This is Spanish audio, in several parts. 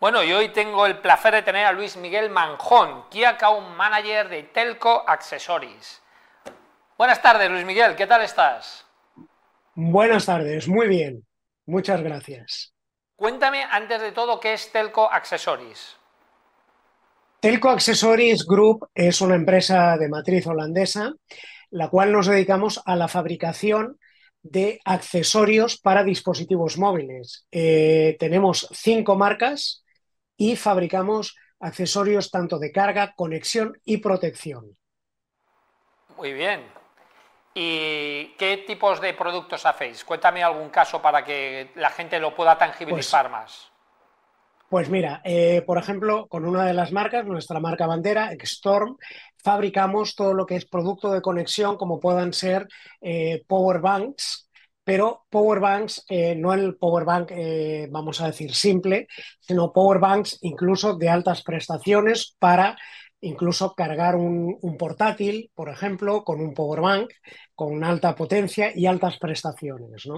Bueno, y hoy tengo el placer de tener a Luis Miguel Manjón, Key Account Manager de Telco Accessories. Buenas tardes, Luis Miguel, ¿qué tal estás? Buenas tardes, muy bien, muchas gracias. Cuéntame antes de todo qué es Telco Accessories. Telco Accessories Group es una empresa de matriz holandesa, la cual nos dedicamos a la fabricación de accesorios para dispositivos móviles. Eh, tenemos cinco marcas y fabricamos accesorios tanto de carga, conexión y protección. Muy bien. ¿Y qué tipos de productos hacéis? Cuéntame algún caso para que la gente lo pueda tangibilizar pues, más. Pues mira, eh, por ejemplo, con una de las marcas, nuestra marca bandera, Xstorm, fabricamos todo lo que es producto de conexión, como puedan ser eh, power banks, pero power banks, eh, no el power bank, eh, vamos a decir, simple, sino power banks incluso de altas prestaciones para incluso cargar un, portátil, por ejemplo, con un power bank con alta potencia y altas prestaciones.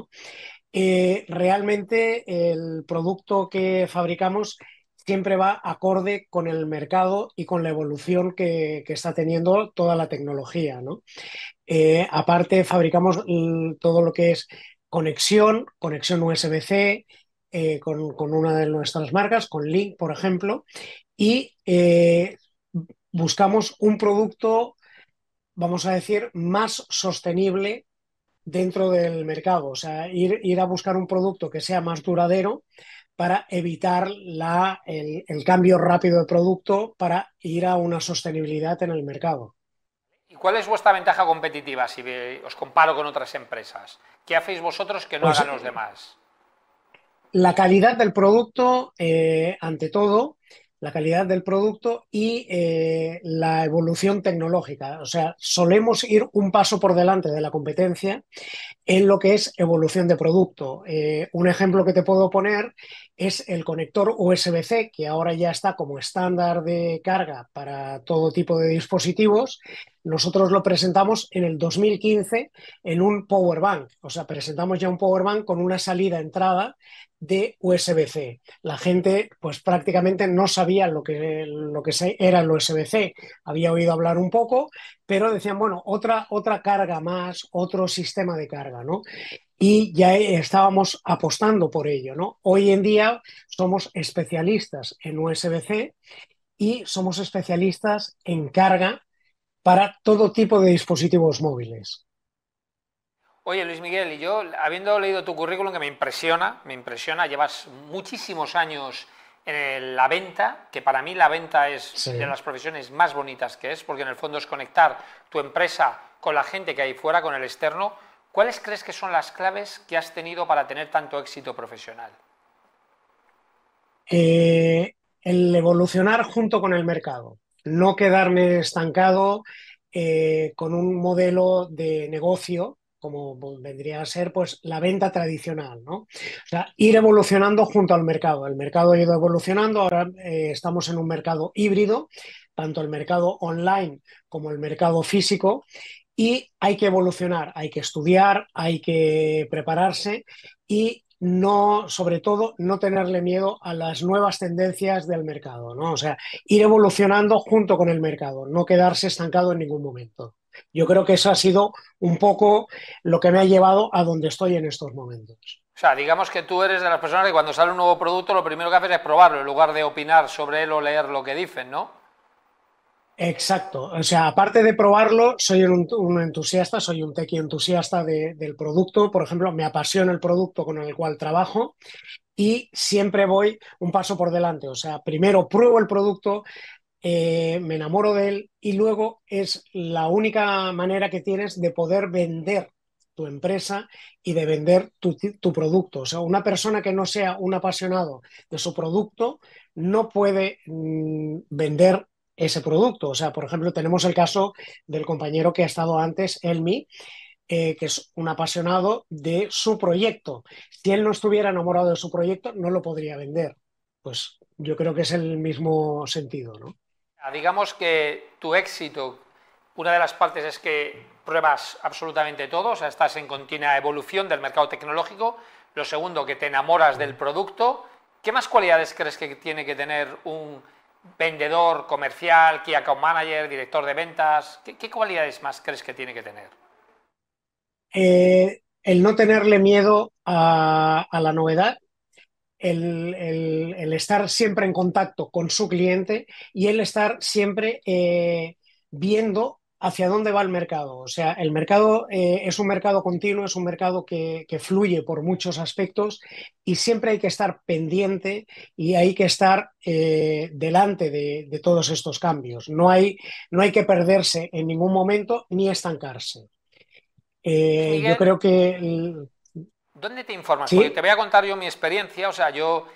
Eh, realmente el producto que fabricamos siempre va acorde con el mercado y con la evolución que, está teniendo toda la tecnología. Eh, aparte, fabricamos todo lo que es conexión, conexión USB-C, eh, con, una de nuestras marcas, con Link, por ejemplo, y eh, buscamos un producto, vamos a decir, más sostenible dentro del mercado, o sea, ir, ir a buscar un producto que sea más duradero para evitar la, el, cambio rápido de producto para ir a una sostenibilidad en el mercado. ¿Y cuál es vuestra ventaja competitiva si os comparo con otras empresas? ¿Qué hacéis vosotros que no pues, hagan los demás? La calidad del producto, eh, ante todo, la calidad del producto y eh, la evolución tecnológica. O sea, solemos ir un paso por delante de la competencia en lo que es evolución de producto. Eh, un ejemplo que te puedo poner es el conector USB-C, que ahora ya está como estándar de carga para todo tipo de dispositivos. Nosotros lo presentamos en el 2015 en un power bank, o sea, presentamos ya un power bank con una salida-entrada de USB-C. La gente, pues prácticamente no sabía lo que, lo que era el USB-C, había oído hablar un poco, pero decían, bueno, otra, otra carga más, otro sistema de carga, ¿no? Y ya estábamos apostando por ello. ¿no? Hoy en día somos especialistas en USB-C y somos especialistas en carga para todo tipo de dispositivos móviles. Oye, Luis Miguel, y yo, habiendo leído tu currículum, que me impresiona, me impresiona, llevas muchísimos años en la venta, que para mí la venta es de las profesiones más bonitas que es, porque en el fondo es conectar tu empresa con la gente que hay fuera, con el externo, ¿Cuáles crees que son las claves que has tenido para tener tanto éxito profesional? Eh, el evolucionar junto con el mercado, no quedarme estancado eh, con un modelo de negocio como vendría a ser pues la venta tradicional, ¿no? O sea, ir evolucionando junto al mercado. El mercado ha ido evolucionando, ahora eh, estamos en un mercado híbrido, tanto el mercado online como el mercado físico, y hay que evolucionar, hay que estudiar, hay que prepararse y no, sobre todo, no tenerle miedo a las nuevas tendencias del mercado, ¿no? O sea, ir evolucionando junto con el mercado, no quedarse estancado en ningún momento. Yo creo que eso ha sido un poco lo que me ha llevado a donde estoy en estos momentos. O sea, digamos que tú eres de las personas que cuando sale un nuevo producto lo primero que haces es probarlo en lugar de opinar sobre él o leer lo que dicen, ¿no? Exacto. O sea, aparte de probarlo, soy un, entusiasta, soy un tequi entusiasta del producto. Por ejemplo, me apasiona el producto con el cual trabajo y siempre voy un paso por delante. O sea, primero pruebo el producto, eh, me enamoro de él y luego es la única manera que tienes de poder vender tu empresa y de vender tu, producto. O sea, una persona que no sea un apasionado de su producto no puede mm, vender ese producto. O sea, por ejemplo, tenemos el caso del compañero que ha estado antes, Elmi, eh, que es un apasionado de su proyecto. Si él no estuviera enamorado de su proyecto, no lo podría vender. Pues yo creo que es el mismo sentido, ¿no? Ah, digamos que tu éxito, una de las partes es que pruebas absolutamente todo, o sea, estás en continua evolución del mercado tecnológico. Lo segundo, que te enamoras del producto ¿Qué más cualidades crees que tiene que tener un vendedor comercial, key account manager, director de ventas? ¿Qué, cualidades más crees que tiene que tener? Eh, el no tenerle miedo a, la novedad, el, estar siempre en contacto con su cliente y el estar siempre eh, viendo hacia dónde va el mercado. O sea, el mercado eh, es un mercado continuo, es un mercado que, fluye por muchos aspectos y siempre hay que estar pendiente y hay que estar eh, delante de, todos estos cambios. No hay, no hay que perderse en ningún momento ni estancarse. Eh, yo creo que... ¿Dónde te informas? Porque te voy a contar yo mi experiencia, o sea, yo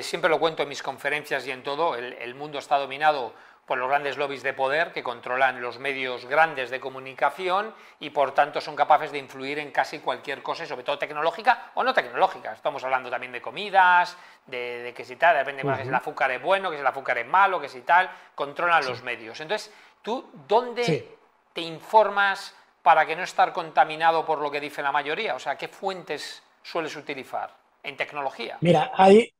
siempre lo cuento en mis conferencias y en todo, el mundo está dominado por los grandes lobbies de poder que controlan los medios grandes de comunicación y por tanto son capaces de influir en casi cualquier cosa, sobre todo tecnológica o no tecnológica. Estamos hablando también de comidas, de, que si tal, depende más que si el azúcar es bueno, que si el azúcar es malo, que si tal, controlan los medios. Entonces, ¿tú dónde te informas para que no estar contaminado por lo que dice la mayoría? O sea, ¿qué fuentes sueles utilizar en tecnología? Mira, hay,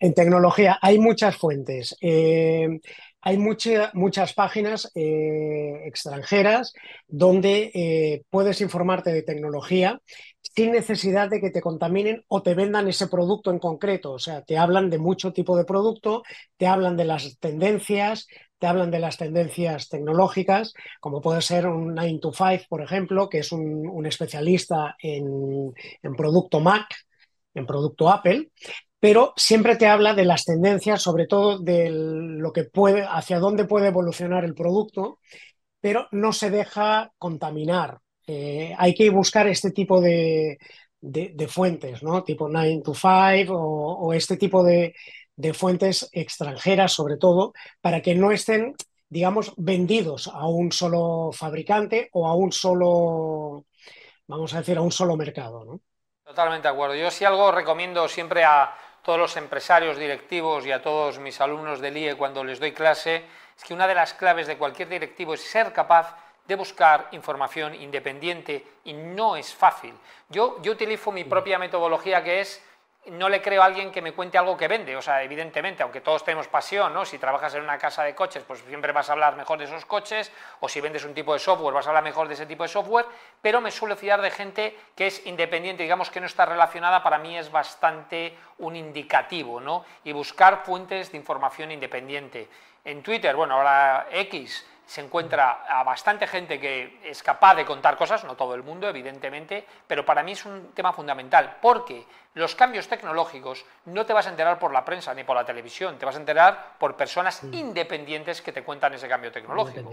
en tecnología hay muchas fuentes. Eh, hay muchas páginas eh, extranjeras donde eh, puedes informarte de tecnología sin necesidad de que te contaminen o te vendan ese producto en concreto. O sea, te hablan de mucho tipo de producto, te hablan de las tendencias, te hablan de las tendencias tecnológicas, como puede ser un 9 to 5, por ejemplo, que es un, especialista en, en producto Mac, en producto Apple, pero siempre te habla de las tendencias, sobre todo de lo que puede, hacia dónde puede evolucionar el producto, pero no se deja contaminar. Eh, hay que buscar este tipo de, fuentes, ¿no? Tipo 9 to 5 o, este tipo de, fuentes extranjeras, sobre todo, para que no estén, digamos, vendidos a un solo fabricante o a un solo, vamos a decir, a un solo mercado, ¿no? Totalmente de acuerdo. Yo si algo recomiendo siempre a todos los empresarios directivos y a todos mis alumnos del IE cuando les doy clase, es que una de las claves de cualquier directivo es ser capaz de buscar información independiente y no es fácil. Yo, yo utilizo mi propia metodología que es no le creo a alguien que me cuente algo que vende, o sea, evidentemente, aunque todos tenemos pasión, ¿no? Si trabajas en una casa de coches, pues siempre vas a hablar mejor de esos coches, o si vendes un tipo de software, vas a hablar mejor de ese tipo de software, pero me suelo fiar de gente que es independiente, digamos que no está relacionada, para mí es bastante un indicativo, ¿no? Y buscar fuentes de información independiente. En Twitter, bueno, ahora X, se encuentra a bastante gente que es capaz de contar cosas, no todo el mundo, evidentemente, pero para mí es un tema fundamental, porque los cambios tecnológicos no te vas a enterar por la prensa ni por la televisión, te vas a enterar por personas mm. independientes que te cuentan ese cambio tecnológico.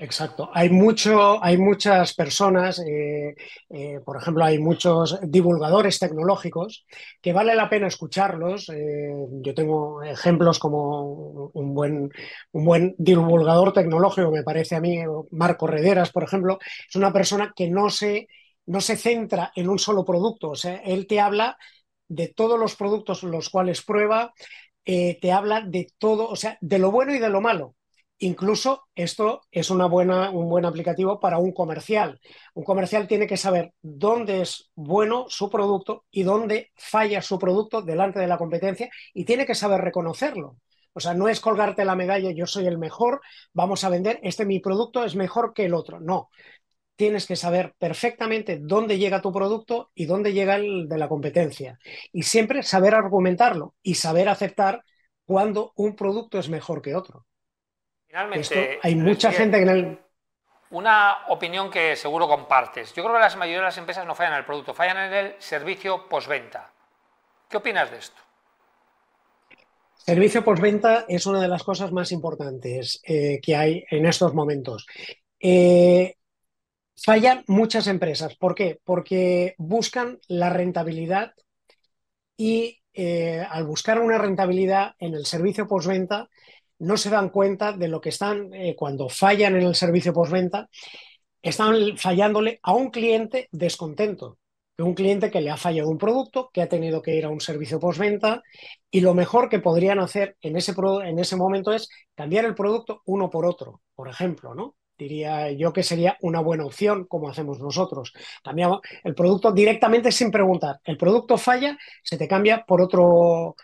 Exacto. Hay, mucho, hay muchas personas, eh, eh, por ejemplo, hay muchos divulgadores tecnológicos que vale la pena escucharlos. Eh, yo tengo ejemplos como un buen, un buen divulgador tecnológico, me parece a mí, Marco Rederas, por ejemplo, es una persona que no se, no se centra en un solo producto. O sea, él te habla de todos los productos los cuales prueba, te habla de todo, o sea, de lo bueno y de lo malo Incluso esto es un buen aplicativo para un comercial. Un comercial tiene que saber dónde es bueno su producto y dónde falla su producto delante de la competencia y tiene que saber reconocerlo. O sea, no es colgarte la medalla, yo soy el mejor, vamos a vender, este mi producto es mejor que el otro. No, tienes que saber perfectamente dónde llega tu producto y dónde llega el de la competencia. Y siempre saber argumentarlo y saber aceptar cuando un producto es mejor que otro. Finalmente, hay mucha gente en el... Una opinión que seguro compartes. Yo creo que la mayoría de las empresas no fallan en el producto, fallan en el servicio postventa. ¿Qué opinas de esto? Servicio postventa es una de las cosas más importantes eh, que hay en estos momentos. Eh, fallan muchas empresas. ¿Por qué? Porque buscan la rentabilidad y eh, al buscar una rentabilidad en el servicio postventa no se dan cuenta de lo que están, eh, cuando fallan en el servicio postventa, están fallándole a un cliente descontento, un cliente que le ha fallado un producto, que ha tenido que ir a un servicio postventa y lo mejor que podrían hacer en ese, en ese momento es cambiar el producto uno por otro, por ejemplo, ¿no? diría yo que sería una buena opción como hacemos nosotros. Cambiamos el producto directamente sin preguntar. El producto falla, se te cambia por otro,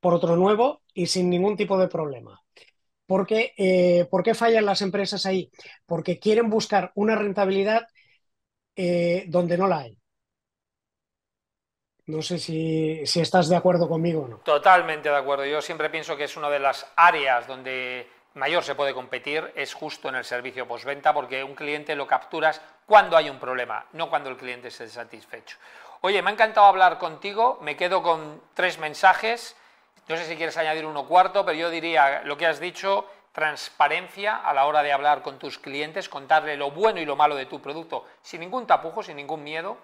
por otro nuevo y sin ningún tipo de problema. Eh, ¿Por qué fallan las empresas ahí? Porque quieren buscar una rentabilidad eh, donde no la hay. No sé si, estás de acuerdo conmigo o no. Totalmente de acuerdo. Yo siempre pienso que es una de las áreas donde mayor se puede competir, es justo en el servicio postventa, porque un cliente lo capturas cuando hay un problema, no cuando el cliente esté satisfecho. Oye, me ha encantado hablar contigo, me quedo con tres mensajes. No sé si quieres añadir uno cuarto, pero yo diría lo que has dicho, transparencia a la hora de hablar con tus clientes, contarle lo bueno y lo malo de tu producto sin ningún tapujo, sin ningún miedo.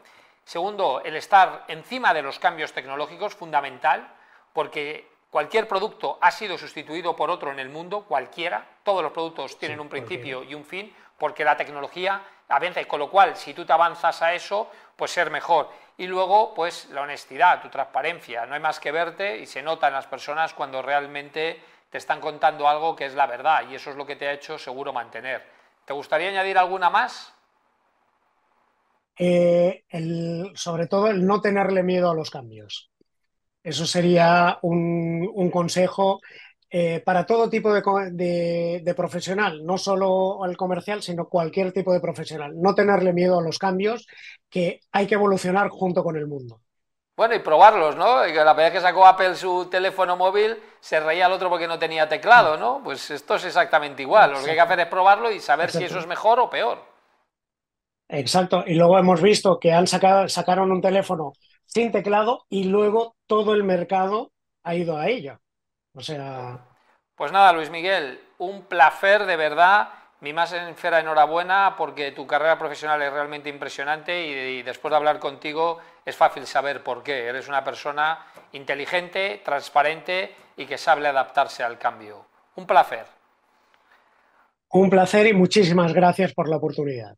Segundo, el estar encima de los cambios tecnológicos, fundamental, porque cualquier producto ha sido sustituido por otro en el mundo, cualquiera, todos los productos tienen un principio y un fin, porque la tecnología avanza, y con lo cual, si tú te avanzas a eso, pues ser mejor. Y luego, pues la honestidad, tu transparencia, no hay más que verte y se nota en las personas cuando realmente te están contando algo que es la verdad, y eso es lo que te ha hecho seguro mantener. ¿Te gustaría añadir alguna más? Eh, sobre todo el no tenerle miedo a los cambios. Eso sería un, consejo eh, para todo tipo de, profesional, no solo al comercial, sino cualquier tipo de profesional. No tenerle miedo a los cambios, que hay que evolucionar junto con el mundo. Bueno, y probarlos, ¿no? la vez que sacó Apple su teléfono móvil, se reía el otro porque no tenía teclado, ¿no? Pues esto es exactamente igual. Lo que hay que hacer es probarlo y saber si eso es mejor o peor. Exacto, y luego hemos visto que han sacado, sacaron un teléfono sin teclado y luego todo el mercado ha ido a ella. O sea. Pues nada, Luis Miguel, un placer de verdad. Mi más sincera enhorabuena porque tu carrera profesional es realmente impresionante y, después de hablar contigo es fácil saber por qué. Eres una persona inteligente, transparente y que sabe adaptarse al cambio. Un placer. Un placer y muchísimas gracias por la oportunidad.